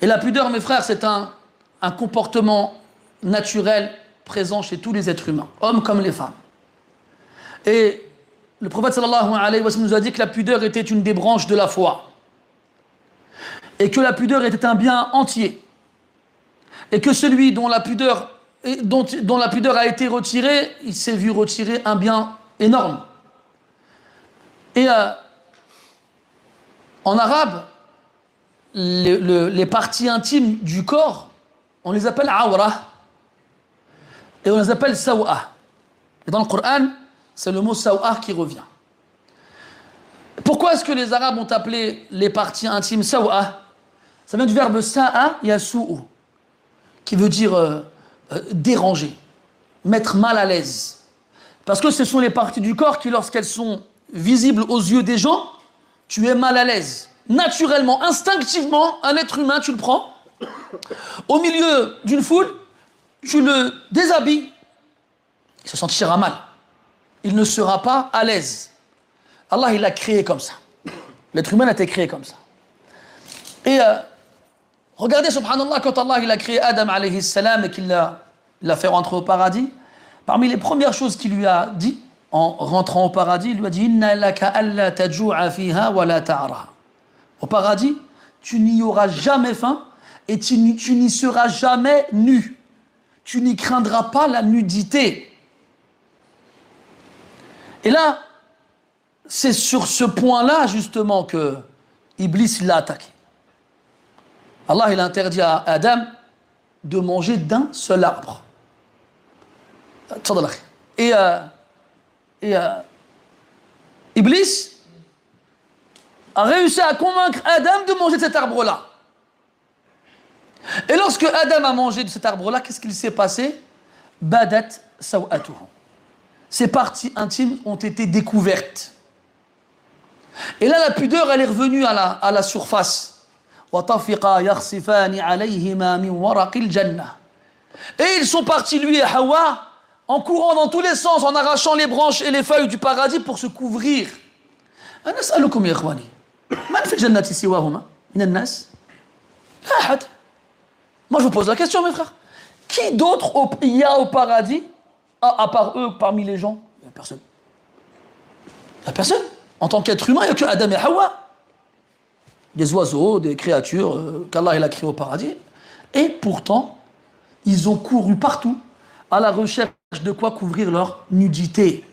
Et la pudeur, mes frères, c'est un, comportement naturel présent chez tous les êtres humains, hommes comme les femmes. Et le prophète sallallahu alayhi wa sallam nous a dit que la pudeur était une des branches de la foi. Et que la pudeur était un bien entier. Et que celui dont la pudeur, dont, dont la pudeur a été retirée, il s'est vu retirer un bien énorme. Et euh, en arabe, les, le- les parties intimes du corps, on les appelle awra. Et on les appelle sawa. Et dans le Coran, c'est le mot sawa qui revient. Pourquoi est-ce que les Arabes ont appelé les parties intimes sawa? Ça vient du verbe sa'a yasu'u, qui veut dire euh, euh, déranger, mettre mal à l'aise. Parce que ce sont les parties du corps qui, lorsqu'elles sont visibles aux yeux des gens, tu es mal à l'aise. Naturellement, instinctivement, un être humain, tu le prends, au milieu d'une foule, tu le déshabilles, il se sentira mal. Il ne sera pas à l'aise. Allah, il l'a créé comme ça. L'être humain a été créé comme ça. Et euh, regardez, subhanallah, quand Allah il a créé Adam alayhi et qu'il l'a fait rentrer au paradis, parmi les premières choses qu'il lui a dit en rentrant au paradis, il lui a dit Inna laka alla fiha wa la ta'ra. Au paradis, tu n'y auras jamais faim et tu n'y seras jamais nu. Tu n'y craindras pas la nudité. Et là, c'est sur ce point-là, justement, que Iblis l'a attaqué. Allah, il interdit à Adam de manger d'un seul arbre. Et, euh, euh, Iblis a réussi à convaincre Adam de manger de cet arbre-là. Et lorsque Adam a mangé de cet arbre-là, qu'est-ce qu'il s'est passé? Badat sawatuhu. Ses parties intimes ont été découvertes. Et là, la pudeur, elle est revenue à la, à la surface. Et ils sont partis, lui et Hawa, en courant dans tous les sens, en arrachant les branches et les feuilles du paradis pour se couvrir. Ah, Moi, je vous pose la question, mes frères. Qui d'autre il y a au paradis, à, part eux, parmi les gens? Il n'y a personne. Il n'y a personne. En tant qu'être humain, il n'y a que Adam et Hawa. Des oiseaux, des créatures euh, qu'Allah a créées au paradis. Et pourtant, ils ont couru partout à la recherche de quoi couvrir leur nudité.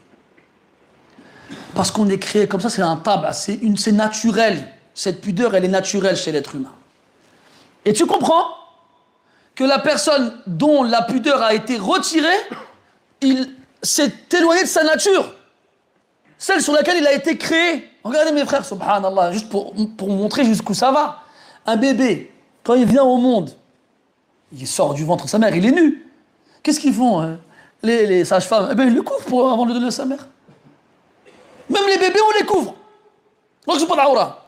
Parce qu'on est créé comme ça, c'est un tabac, c'est naturel. Cette pudeur, elle est naturelle chez l'être humain. Et tu comprends que la personne dont la pudeur a été retirée, il s'est éloigné de sa nature, celle sur laquelle il a été créé. Regardez mes frères, subhanallah, juste pour, montrer jusqu'où ça va. Un bébé, quand il vient au monde, il sort du ventre de sa mère, il est nu. Qu'est-ce qu'ils font hein les, les sages-femmes? Eh bien, ils le couvrent pour, avant de le donner à sa mère. Même les bébés, on les couvre. Donc, c'est pas d'aura.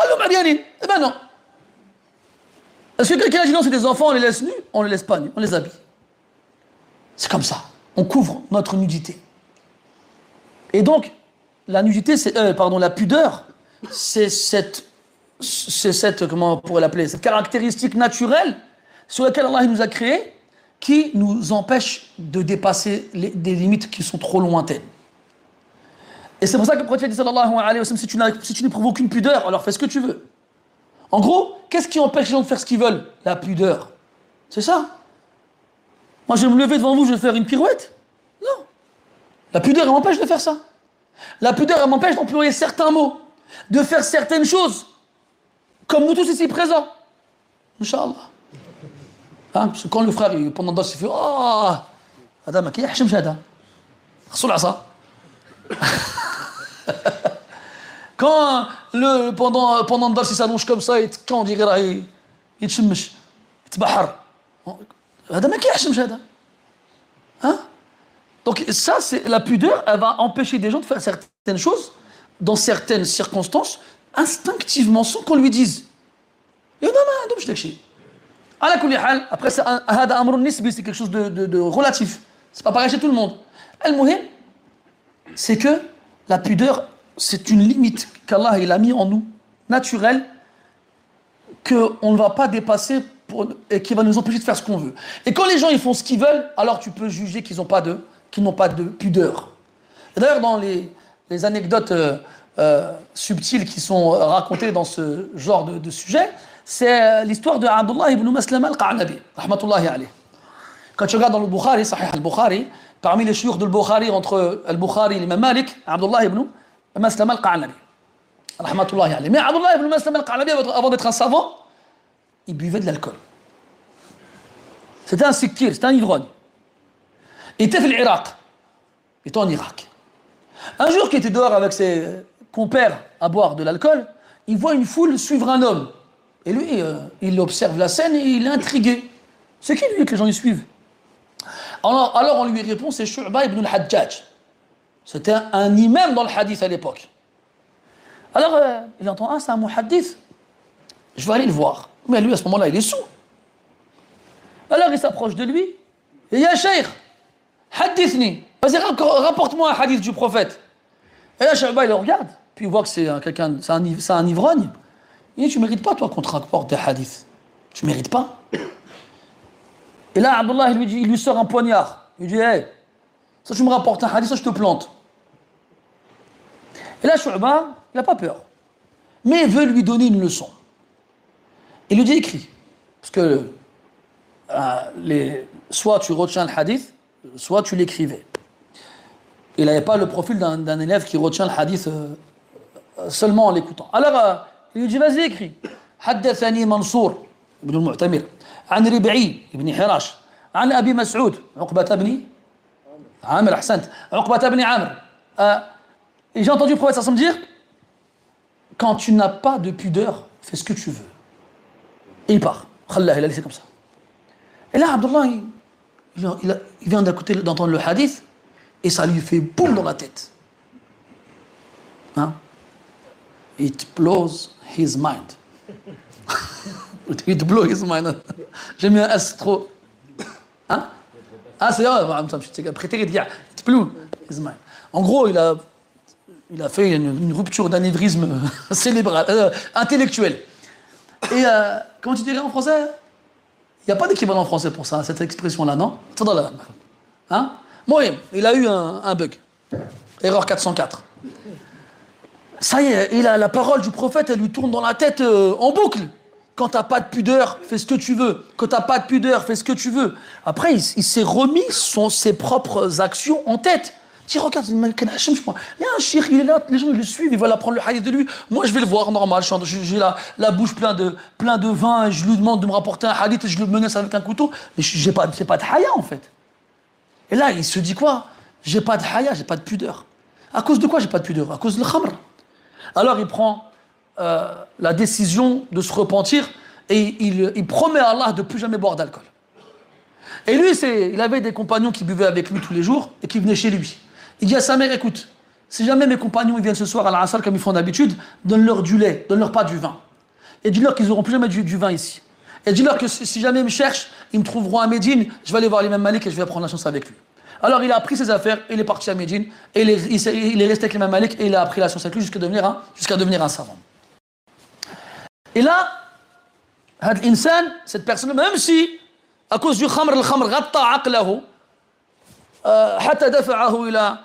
Eh ben non. Est-ce que quelqu'un a dit non, c'est des enfants, on les laisse nus On les laisse pas nus, on les habille. C'est comme ça. On couvre notre nudité. Et donc, la nudité, c'est, euh, pardon, la pudeur, c'est cette, c'est cette, comment on pourrait l'appeler, cette caractéristique naturelle sur laquelle Allah nous a créés, qui nous empêche de dépasser des limites qui sont trop lointaines. Et c'est pour ça que le prophète dit sallallahu alayhi wa sallam, si tu tu n'éprouves aucune pudeur, alors fais ce que tu veux. En gros, qu'est-ce qui empêche les gens de faire ce qu'ils veulent? La pudeur. C'est ça? Moi, je vais me lever devant vous, je vais faire une pirouette? Non. La pudeur, elle m'empêche de faire ça. La pudeur, elle m'empêche d'employer certains mots, de faire certaines choses, comme nous tous ici présents. Inch'Allah. Hein, parce que quand le frère, pendant le il fait Oh Adam, qui est Hachim Rasoul Asa. Quand le, pendant, pendant le dars, il s'allonge comme ça, et quand on dirait, là, il il تشمش يتبحر هذا ما كيحشمش هذا Hein Donc ça, c'est la pudeur, elle va empêcher des gens de faire certaines choses dans certaines circonstances instinctivement sans qu'on lui dise. Et non, non, non, je t'ai على كل حال après c'est un- هذا امر نسبي c'est quelque chose de, de, de relatif c'est pas pareil chez tout le monde المهم c'est que la pudeur c'est une limite qu'Allah il a mis en nous naturelle qu'on ne va pas dépasser et qui va nous empêcher de faire ce qu'on veut. Et quand les gens ils font ce qu'ils veulent, alors tu peux juger qu'ils n'ont pas de, pudeur. D'ailleurs, dans les, anecdotes euh, euh, subtiles qui sont racontées dans ce genre de, sujet, c'est euh, l'histoire de Abdullah ibn Maslama al-Qa'nabi, rahmatullahi. Quand tu regardes dans le Bukhari, Sahih al-Bukhari, parmi les chouurs de Bukhari, entre al-Bukhari et l'imam Malik, Abdullah ibn rahmatullahi alayh. Mais Abdullah ibn Maslama al-Qa'nabi, avant d'être un savant, il buvait de l'alcool. C'était un sikir, c'était un ivrogne. Il était l'Irak. Il était en Irak. Un jour qu'il était dehors avec ses compères à boire de l'alcool, il voit une foule suivre un homme. Et lui, euh, il observe la scène et il est intrigué. C'est qui lui que les gens y suivent? Alors, on lui répond, c'est Shu'ba ibn al-Hajjaj. C'était un, imam dans le hadith à l'époque. Alors euh, il entend, ah c'est un muhaddith. Je vais aller le voir. Mais lui à ce moment-là, il est sous. Alors il s'approche de lui. Et il y a Cheikh, hadithni. Vas-y, rapporte-moi un hadith du prophète. Et là, Shu'ba, il le regarde. Puis il voit que c'est un ivrogne. Il dit, tu ne mérites pas, toi, qu'on te rapporte des hadiths. Tu ne mérites pas. Et là, Abdullah, lui, dit, il lui sort un poignard. Il lui dit, hey, ça tu me rapportes un hadith, ça je te plante. Et là, Shu'ba, il n'a pas peur. Mais il veut lui donner une leçon. Il lui dit, écris. Parce que euh, soit tu retiens le hadith, soit tu l'écrivais. Il n'avait pas le profil d'un élève qui retient le hadith euh, seulement en l'écoutant. Alors, euh, il lui dit, vas-y, écris. Haddathani Mansour ibn. عن ربعي بن حراش عن أبي مسعود عقبة بن عامر أحسنت عقبة بن عامر euh, Et j'ai entendu le prophète me dire Quand tu n'as pas de pudeur, fais ce que tu veux. Et il part. Khallah, il a laissé comme ça. Et là, Abdullah, il, il, a, il vient d'entendre le hadith et ça lui fait boum dans la tête. Hein? It blows his mind. J'ai mis un S trop. Hein? Ah, c'est It blew his mind. En gros, il a, il a fait une, rupture d'anévrisme cérébral, euh, intellectuel. Et euh, comment tu dirais en français? Il n'y a pas d'équivalent en français pour ça, cette expression-là, non? Hein? Moi, il a eu un, un bug. Erreur 404 ça y est, il a la parole du prophète, elle lui tourne dans la tête euh, en boucle. Quand t'as pas de pudeur, fais ce que tu veux. Quand t'as pas de pudeur, fais ce que tu veux. Après, il, il s'est remis son, ses propres actions en tête. Tu regarde, il y a un shir, il est là, les gens ils le suivent, ils veulent apprendre le hadith de lui. Moi, je vais le voir normal. J'ai la, la bouche pleine de, plein de vin, et je lui demande de me rapporter un hadith et je le menace avec un couteau. Mais j'ai pas, pas de haya en fait. Et là, il se dit quoi? J'ai pas de haya, j'ai pas de pudeur. À cause de quoi j'ai pas de pudeur? À cause de khamr. Alors il prend euh, la décision de se repentir et il, promet à Allah de plus jamais boire d'alcool. Et lui, il avait des compagnons qui buvaient avec lui tous les jours et qui venaient chez lui. Il dit à sa mère, écoute, si jamais mes compagnons viennent ce soir à la comme ils font d'habitude, donne-leur du lait, donne-leur pas du vin. Et dis-leur qu'ils n'auront plus jamais du, vin ici. Et dis-leur que si jamais ils me cherchent, ils me trouveront à Médine, je vais aller voir l'imam Malik et je vais prendre la chance avec lui. Alors il a pris ses affaires, il est parti à Médine, et il est, resté avec l'imam Malik et il a appris la science avec lui jusqu'à devenir un savant. Et là, cette personne, même si, à cause du khamr, le khamr ghatta aqlahu, حتى دفعه إلى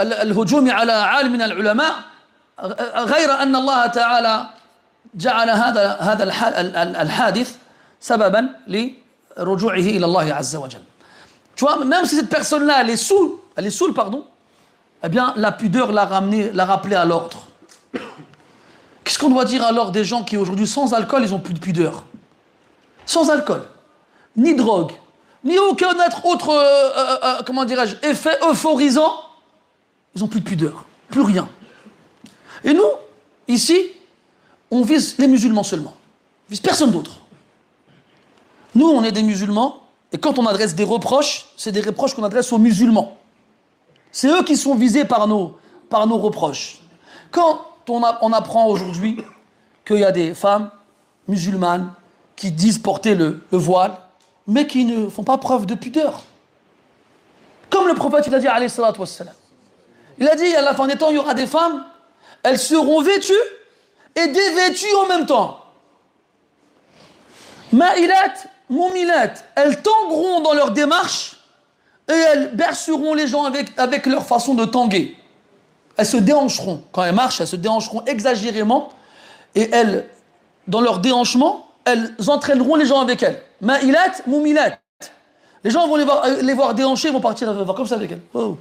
الهجوم على عالم من العلماء غير أن الله تعالى جعل هذا هذا الحادث سببا لرجوعه إلى الله عز وجل. Tu vois, même si cette personne-là, elle est saoule, elle est saoule, pardon, eh bien, la pudeur l'a ramené, l'a rappelé à l'ordre. Qu'est-ce qu'on doit dire alors des gens qui aujourd'hui, sans alcool, ils n'ont plus de pudeur? Sans alcool, ni drogue, ni aucun autre, euh, euh, euh, comment dirais-je, effet euphorisant, ils n'ont plus de pudeur, plus rien. Et nous, ici, on vise les musulmans seulement, on vise personne d'autre. Nous, on est des musulmans, et quand on adresse des reproches, c'est des reproches qu'on adresse aux musulmans. C'est eux qui sont visés par nos, par nos reproches. Quand on, apprend aujourd'hui qu'il y a des femmes musulmanes qui disent porter le, le, voile, mais qui ne font pas preuve de pudeur. Comme le prophète il a dit. Il a dit, à la fin des temps, il y aura des femmes, elles seront vêtues et dévêtues en même temps. Ma'ilat, Moumilat, elles tangueront dans leur démarche et elles berceront les gens avec, avec leur façon de tanguer. Elles se déhancheront. Quand elles marchent, elles se déhancheront exagérément et elles, dans leur déhanchement, elles entraîneront les gens avec elles. Ma'ilat, Moumilat. Les gens vont les voir, euh, les déhancher, ils vont partir euh, voir comme ça avec elles. Oh.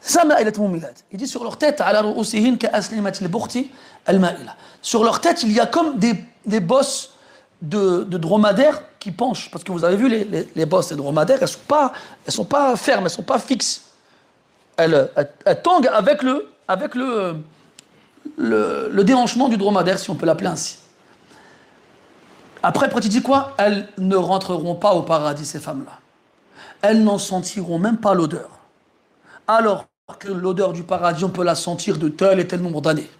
Ça, Moumilat. Il dit sur leur tête. Sur leur tête, il y a comme des, bosses de, dromadaires qui penchent. Parce que vous avez vu, les, les, bosses des dromadaires, elles ne sont pas fermes, elles ne sont pas fixes. Elles, elles tanguent avec le, avec le, le, déhanchement du dromadaire, si on peut l'appeler ainsi. Après, tu dis quoi? Elles ne rentreront pas au paradis, ces femmes-là. Elles n'en sentiront même pas l'odeur. Alors que l'odeur du paradis, on peut la sentir de tel et tel nombre d'années,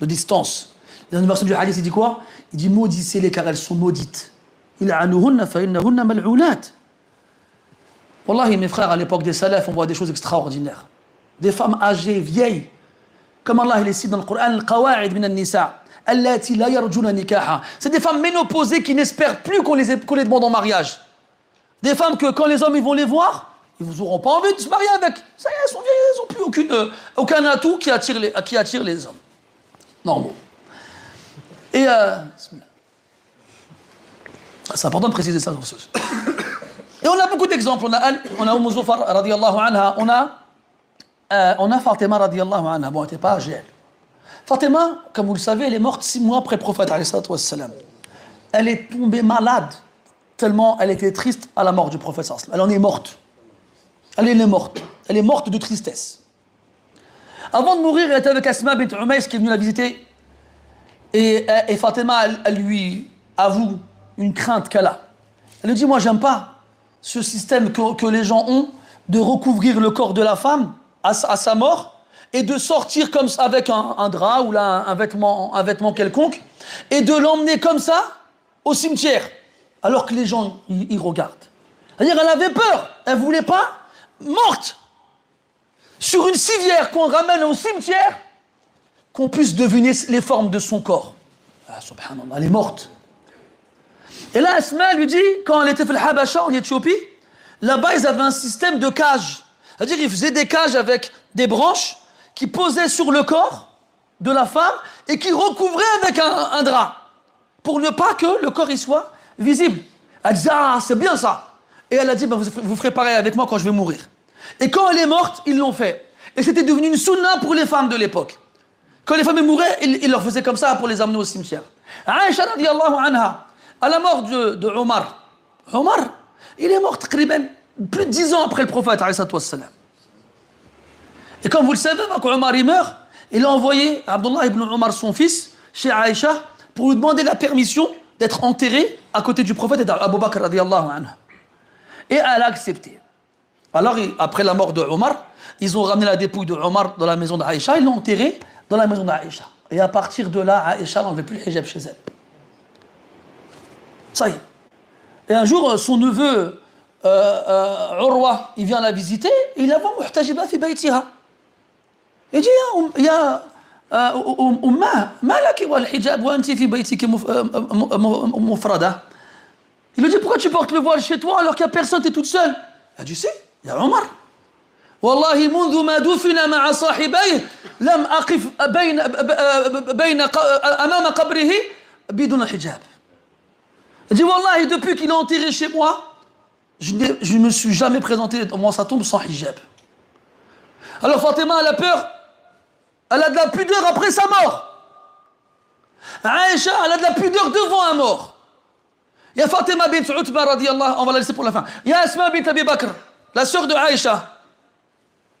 de distance. Dans version du hadith, il dit quoi? Il dit maudissez-les car elles sont maudites. Il a mes frères, à l'époque des salafs, on voit des choses extraordinaires. Des femmes âgées, vieilles, comme Allah les cite dans le Coran. C'est des femmes ménopausées qui n'espèrent plus qu'on les, demande en mariage. Des femmes que quand les hommes vont les voir, ils vous auront pas envie de se marier avec. Ça y est, elles sont vieilles, elles n'ont plus aucune, euh, aucun atout qui attire les, hommes. Bon. Et euh, c'est important de préciser ça. Et on a beaucoup d'exemples. On a, on a Umm Zufar, anha. On a, euh, on a Fatima, radiallahu anha. Bon, elle n'était pas âgée. Fatima, comme vous le savez, elle est morte six mois après le prophète. Elle est tombée malade, tellement elle était triste à la mort du prophète. Elle en est morte. Elle est morte. Elle est morte de tristesse. Avant de mourir, elle était avec Asma bint Umays qui est venue la visiter. Et, Fatima, elle, lui avoue une crainte qu'elle a. Elle lui dit Moi, j'aime pas ce système que les gens ont de recouvrir le corps de la femme à, sa- mort et de sortir comme ça avec un, drap ou là, un, vêtement, un vêtement quelconque et de l'emmener comme ça au cimetière alors que les gens ils regardent. C'est-à-dire, elle avait peur. Elle voulait pas morte sur une civière qu'on ramène au cimetière qu'on puisse deviner les formes de son corps. Ah, subhanallah, elle est morte. Et là, Asma lui dit, quand elle était fait le Habasha en Éthiopie, là-bas, ils avaient un système de cages. C'est-à-dire, ils faisaient des cages avec des branches qui posaient sur le corps de la femme et qui recouvraient avec un, drap pour ne pas que le corps y soit visible. Elle dit, ah, c'est bien ça. Et elle a dit, bah, vous, ferez pareil avec moi quand je vais mourir. Et quand elle est morte, ils l'ont fait. Et c'était devenu une sunna pour les femmes de l'époque. Quand les femmes mouraient, ils, leur faisaient comme ça pour les amener au cimetière. Aïcha anha, à la mort de, Omar, Omar, il est mort taqriban plus de dix ans après le prophète. Et comme vous le savez, quand Omar meurt, il a envoyé Abdullah ibn Omar, son fils, chez Aïcha, pour lui demander la permission d'être enterré à côté du prophète et d'Abu Bakr. Et elle a accepté. Alors, après la mort de Omar, ils ont ramené la dépouille de Omar dans la maison d'Aïcha, ils l'ont enterré dans la maison d'Aïcha. Et à partir de là, Aïcha n'enlevait plus le hijab chez elle. Ça y est. Et un jour, son neveu, euh, euh, Urwa, il vient la visiter, et il la voit muhtajiba fi baytiha. Il dit, يا أم- يا آه، أم- أماه ما لك والحجاب وأنت في بيتك مف- آه، م- م- مفردة Il lui dit pourquoi tu portes le voile chez toi alors qu'il n'y a personne, tu es toute seule Elle dit si, il y a Omar. والله منذ ما دفن مع صاحبيه لم أقف بين بين أمام قبره بدون حجاب. Elle dit Wallahi, depuis qu'il est enterré chez moi, je ne me suis jamais présenté devant sa tombe sans hijab. Alors Fatima, elle a peur. Elle a de la pudeur après sa mort. Aïcha, elle a de la pudeur devant un mort. Il y a Fatima bint Utba on va la laisser pour la fin. Il y a Asma bint Abi Bakr, la sœur de Aïcha.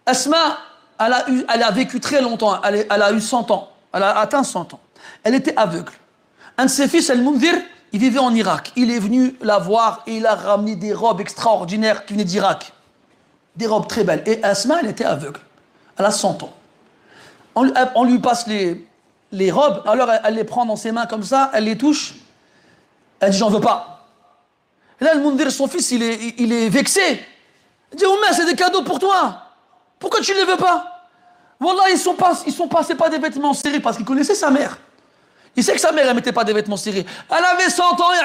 Asma, elle a, eu, elle a vécu très longtemps, elle, a eu 100 ans, elle a atteint 100 ans. Elle était aveugle. Un de ses fils, Al-Mundir, il vivait en Irak. Il est venu la voir et il a ramené des robes extraordinaires qui venaient d'Irak. Des robes très belles. Et Asma, elle était aveugle. Elle a 100 ans. On, lui- passe les, robes, alors elle, les prend dans ses mains comme ça, elle les touche. Elle dit J'en veux pas. Et là, le Mundir, son fils, il est, vexé. Il dit Oumar, c'est des cadeaux pour toi. Pourquoi tu ne les veux pas? Wallah, ils sont pas, ils sont pas, c'est pas des vêtements serrés parce qu'il connaissait sa mère. Il sait que sa mère, elle mettait pas des vêtements serrés. Elle avait 100 ans, et.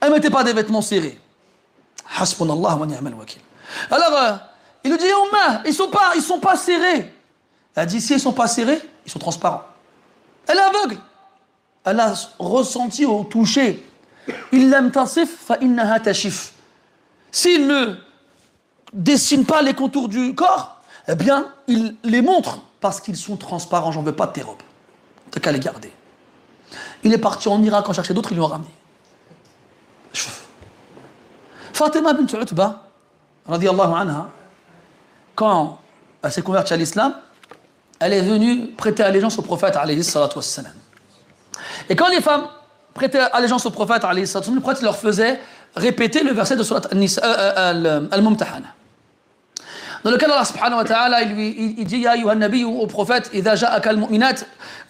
Elle mettait pas des vêtements serrés. Hasbunallah wa ni'mal wakil. Alors, euh, il lui dit, Oumma, ils sont pas, sont pas serrés. Elle dit, si ils sont pas serrés, ils sont transparents. Elle est aveugle. Elle a ressenti au toucher. Il l'aime tasif fa innaha tashif. S'il ne dessine pas les contours du corps, eh bien, il les montre parce qu'ils sont transparents. J'en veux pas de tes robes. T'as qu'à les. Il est parti en Irak en chercher d'autres, ils lui ramené. Fatima bint Utba, radiallahu anha, quand elle s'est convertie à l'islam, elle est venue prêter allégeance au prophète, alayhi salatu wassalam. Et quand les femmes prêtaient allégeance au prophète, alayhi salatu le prophète leur faisait répéter le verset de surat al-Mumtahana. Dans lequel Allah subhanahu wa ta'ala, il, lui, il dit, Ya nabi au prophète,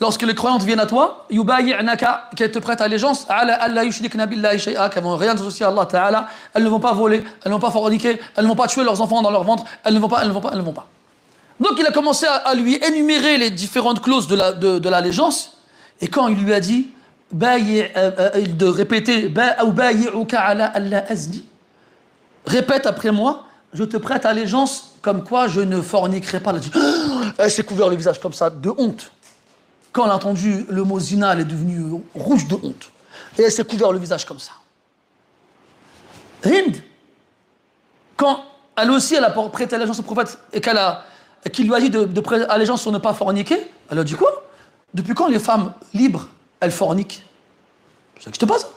lorsque les croyantes viennent à toi, yubayi'naka, qu'elles te prêtent allégeance, ala alla vont rien associer à Allah ta'ala, elles ne vont pas voler, elles ne vont pas forniquer, elles ne vont pas tuer leurs enfants dans leur ventre, elles ne vont pas, elles ne vont pas, elles ne vont pas. Donc il a commencé à, lui énumérer les différentes clauses de l'allégeance, de, de et quand il lui a dit, euh, euh, de répéter, ou répète après moi, je te prête allégeance comme quoi je ne forniquerai pas. Elle s'est couvert le visage comme ça, de honte. Quand elle a entendu le mot zina, elle est devenue rouge de honte. Et elle s'est couvert le visage comme ça. Hind, quand elle aussi, elle a prêté allégeance au prophète et qu'elle a, qu'il lui a dit de, de prêter allégeance sur ne pas forniquer, elle a dit quoi? Depuis quand les femmes libres, elles forniquent? Ça n'existe pas, ça.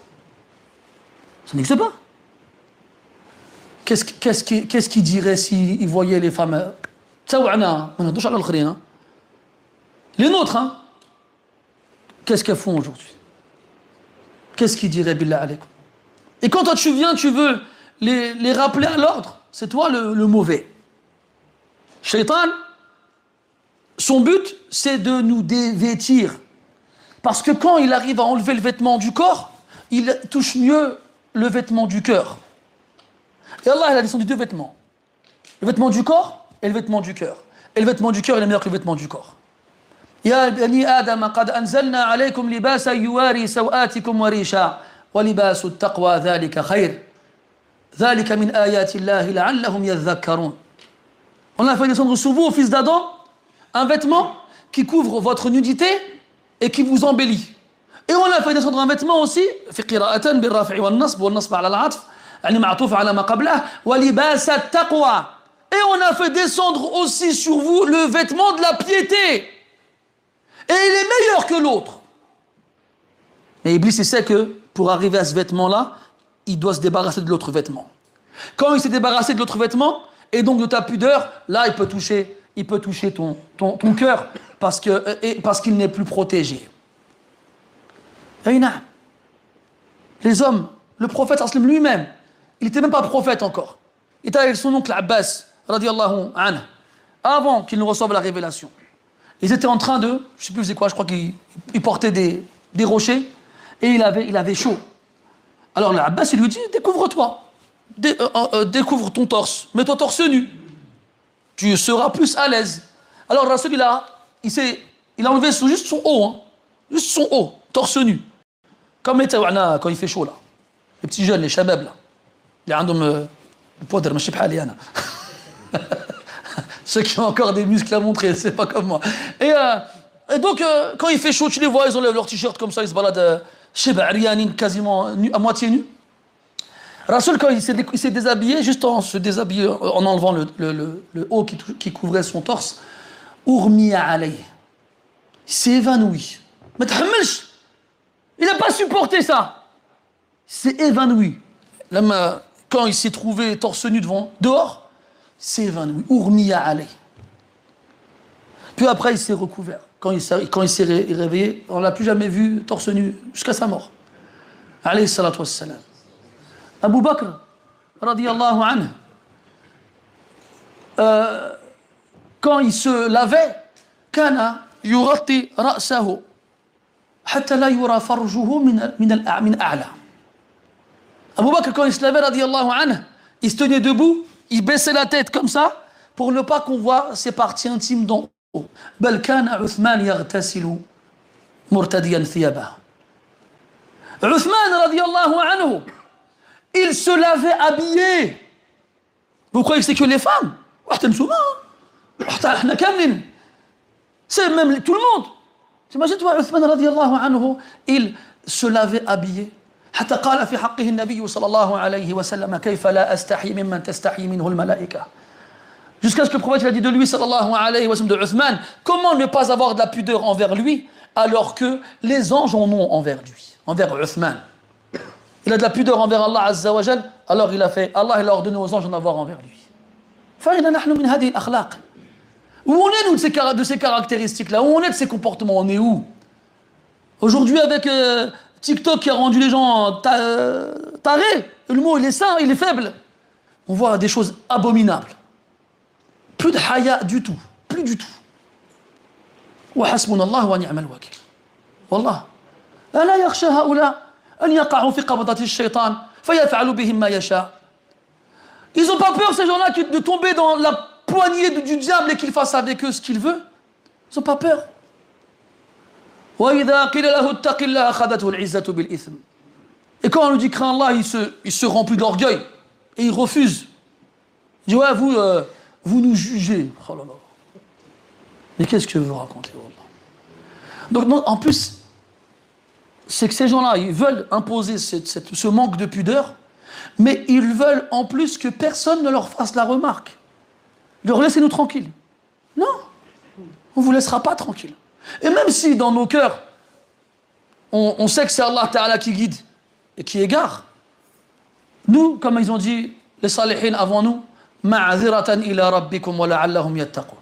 Ça n'existe pas qu'est-ce qu'il dirait s'il voyait les femmes euh, hein. Les nôtres, hein. Qu'est-ce qu'elles font aujourd'hui? Qu'est-ce qu'il dirait Billah alaykoum? Et quand toi tu viens, tu veux les, rappeler à l'ordre, c'est toi le, le mauvais. Shaitan, son but, c'est de nous dévêtir. Parce que quand il arrive à enlever le vêtement du corps, il touche mieux le vêtement du cœur. et Allah, il a descendu deux vêtements. Le vêtement du corps et le vêtement du cœur. Et le vêtement du cœur, il est meilleur que le vêtement du corps. يا بني آدم قد أنزلنا عليكم لباسا يواري سوآتكم وريشا ولباس التقوى ذلك خير ذلك من آيات الله لعلهم يذكرون On a fait descendre sur vous, fils d'Adam, un vêtement qui couvre votre nudité et qui vous embellit. Et on a fait descendre un vêtement aussi, في قراءة بالرفع والنصب والنصب على العطف يعني معطوف على ما قبله ولباس التقوى et on a fait descendre aussi sur vous le vêtement de la piété et il est meilleur que l'autre et Iblis il sait que pour arriver à ce vêtement là il doit se débarrasser de l'autre vêtement quand il s'est débarrassé de l'autre vêtement et donc de ta pudeur là il peut toucher il peut toucher ton, ton, ton cœur parce que et parce qu'il n'est plus protégé les hommes le prophète lui-même il n'était même pas prophète encore. Il était avec son oncle Abbas, radiallahu anhu, avant qu'il ne reçoive la révélation. Ils étaient en train de, je ne sais plus c'est quoi, je crois qu'ils portaient des, rochers, et il avait, chaud. Alors l'Abbas, il lui dit, découvre-toi, Dé, euh, euh, découvre ton torse, mets-toi torse nu, tu seras plus à l'aise. Alors Rasul, il a, il, a enlevé juste son haut, hein, juste son haut, torse nu. Comme quand il fait chaud là, les petits jeunes, les shabab là. اللي عندهم البودر ماشي بحالي انا ceux qui ont encore des muscles à montrer c'est pas comme moi et, euh, et donc euh, quand il fait chaud tu les vois ils enlèvent leur t-shirt comme ça ils se baladent euh, sheba rianin quasiment nu, à moitié nu Rasul quand il s'est déshabillé juste en se déshabillant en enlevant le, le, le, le haut qui, qui, couvrait son torse urmiya alayh il s'est évanoui mais il n'a pas supporté ça il s'est évanoui لما quand il s'est trouvé torse nu devant, dehors, s'est évanoui. Ourmiya allé. Puis après, il s'est recouvert. Quand il s'est, quand il s'est réveillé, on ne l'a plus jamais vu torse nu jusqu'à sa mort. Alayhi salatu wassalam. Abu Bakr, radiallahu anhu, euh, quand il se lavait, kana yurati ra'sahu, hatta la yura farjuhu. Abu Bakr, quand il se levait, il se tenait debout, il baissait la tête comme ça, pour ne pas qu'on voit ses parties intimes d'en haut. Uthman, radiallahu anhu, il se lavait habillé. Vous croyez que c'est que les femmes? C'est même tout le monde. T'imagines, toi, Uthman, radiallahu anhu, il se lavait habillé. حتى قال في حقه النبي صلى الله عليه وسلم كيف لا أستحي ممن تستحي منه الملائكة Jusqu'à ce que le prophète a dit de lui, sallallahu alayhi wa sallam, de Uthman, comment ne pas avoir de la pudeur envers lui alors que les anges en ont envers lui, envers Uthman. Il a de la pudeur envers Allah azza wa jal, alors il a fait, Allah il a ordonné aux anges d'en avoir envers lui. Où on est nous de ces, de ces caractéristiques-là Où on est de ces comportements On est où Aujourd'hui avec euh, TikTok qui a rendu les gens euh, tarés, le mot il est sain, il est faible. On voit des choses abominables. Plus de haya du tout. Plus du tout. وحسبنا الله ونعم الوكيل والله ألا يخشى هؤلاء أن يقعوا في قبضة الشيطان فيفعل بهم ما يشاء Ils n'ont pas peur, ces gens-là, de tomber dans la poignée du diable et qu'il fasse avec eux ce qu'il veut. Ils n'ont pas peur. et quand on lui dit crains Allah, il se, il se remplit d'orgueil et il refuse. Il dit ouais, vous, euh, nous jugez. Oh. Mais qu'est-ce que vous racontez Donc, en plus, c'est que ces gens-là, ils veulent imposer ce manque de pudeur, mais ils veulent en plus que personne ne leur fasse la remarque. Leur laissez-nous tranquilles. Non, on ne vous laissera pas tranquille. Et même si dans nos cœurs, on, on sait que c'est Allah Ta'ala qui guide et qui égare, nous, comme ils ont dit les salihin avant nous, معذرة إلى ربكم ولعلهم يتقون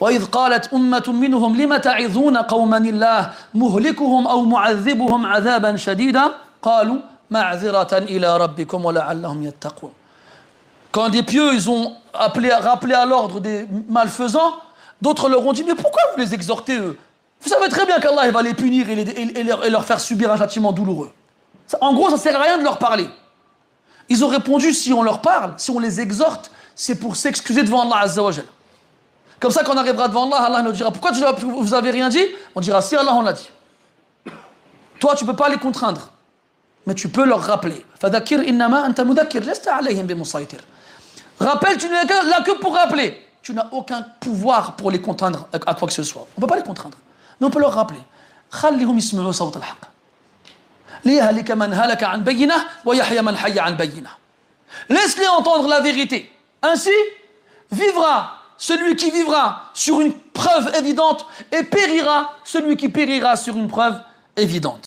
وإذ قالت أمة منهم لم تعظون قوما الله مهلكهم أو معذبهم عذابا شديدا قالوا معذرة إلى ربكم ولعلهم يتقون Quand des pieux ils ont appelé, rappelé à l'ordre des malfaisants, d'autres leur ont dit Mais pourquoi vous les exhortez eux? Vous savez très bien qu'Allah va les punir et, leur, faire subir un châtiment douloureux. En gros, ça ne sert à rien de leur parler. Ils ont répondu Si on leur parle, si on les exhorte, c'est pour s'excuser devant Allah Azza wa Comme ça, quand on arrivera devant Allah, Allah nous dira Pourquoi vous avez rien dit? On dira Si Allah on l'a dit. Toi, tu ne peux pas les contraindre, mais tu peux leur rappeler. Rappelle, tu n'es là que pour rappeler. Tu n'as aucun pouvoir pour les contraindre à quoi que ce soit. On ne peut pas les contraindre. Mais on peut leur rappeler. Laisse-les entendre la vérité. Ainsi, vivra celui qui vivra sur une preuve évidente et périra celui qui périra sur une preuve évidente.